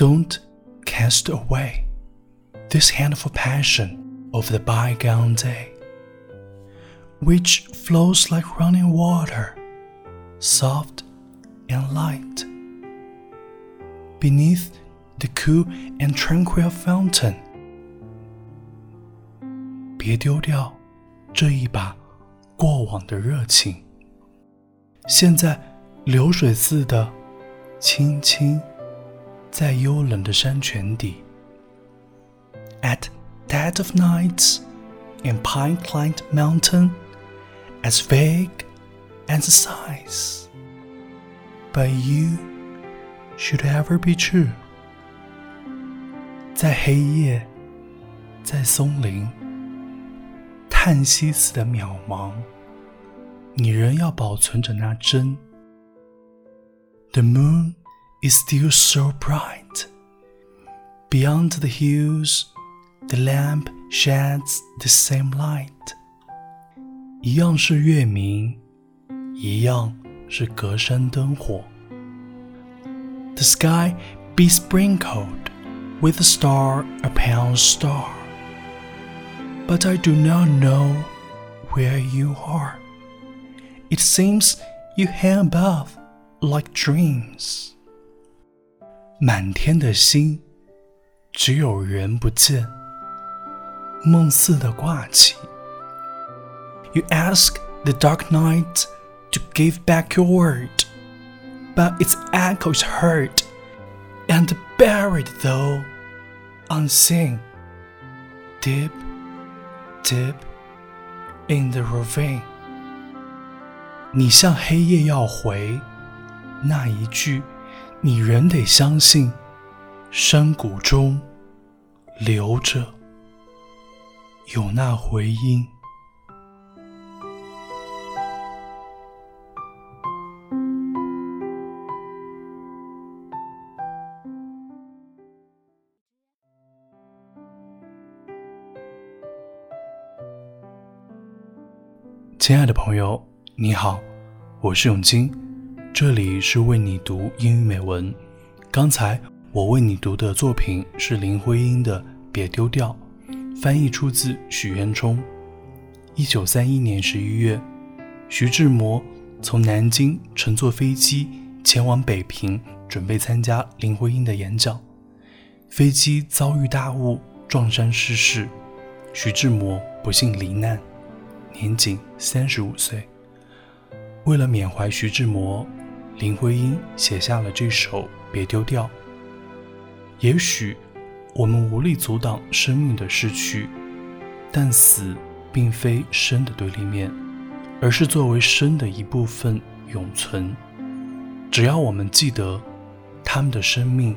Don't cast away this handful passion of the bygone day, which flows like running water, soft and light, beneath the cool and tranquil fountain. 别丢掉这一把过往的热情，现在流水似的，轻轻 在幽冷的山泉底。At dead of nights in pine-climbed mountain, as vague as the sighs, but you should ever be true. 在黑夜，在松林。叹息似的渺茫，你仍要保存着那真。The moon is still so bright. Beyond the hills, the lamp sheds the same light. 一样是月明，一样是隔山灯火。The sky be sprinkled with star upon star but I do not know where you are. It seems you hang above like dreams. 满天的星，只有人不见，梦似的挂起。You ask the dark night to give back your word, but its echo is heard and buried though unseen, deep Deep in the ravine，你向黑夜要回那一句， 你仍得相信，山谷中留着有那回音。亲爱的朋友，你好，我是永金，这里是为你读英语美文。刚才我为你读的作品是林徽因的《别丢掉》，翻译出自许渊冲。一九三一年十一月，徐志摩从南京乘坐飞机前往北平，准备参加林徽因的演讲。飞机遭遇大雾，撞山失事，徐志摩不幸罹难。年仅三十五岁。为了缅怀徐志摩，林徽因写下了这首《别丢掉》。也许我们无力阻挡生命的逝去，但死并非生的对立面，而是作为生的一部分永存。只要我们记得他们的生命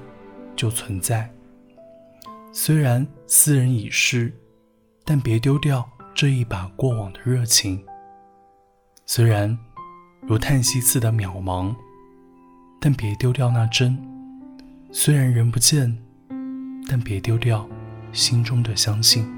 就存在。虽然斯人已逝，但别丢掉。这一把过往的热情，虽然如叹息似的渺茫，但别丢掉那真；虽然人不见，但别丢掉心中的相信。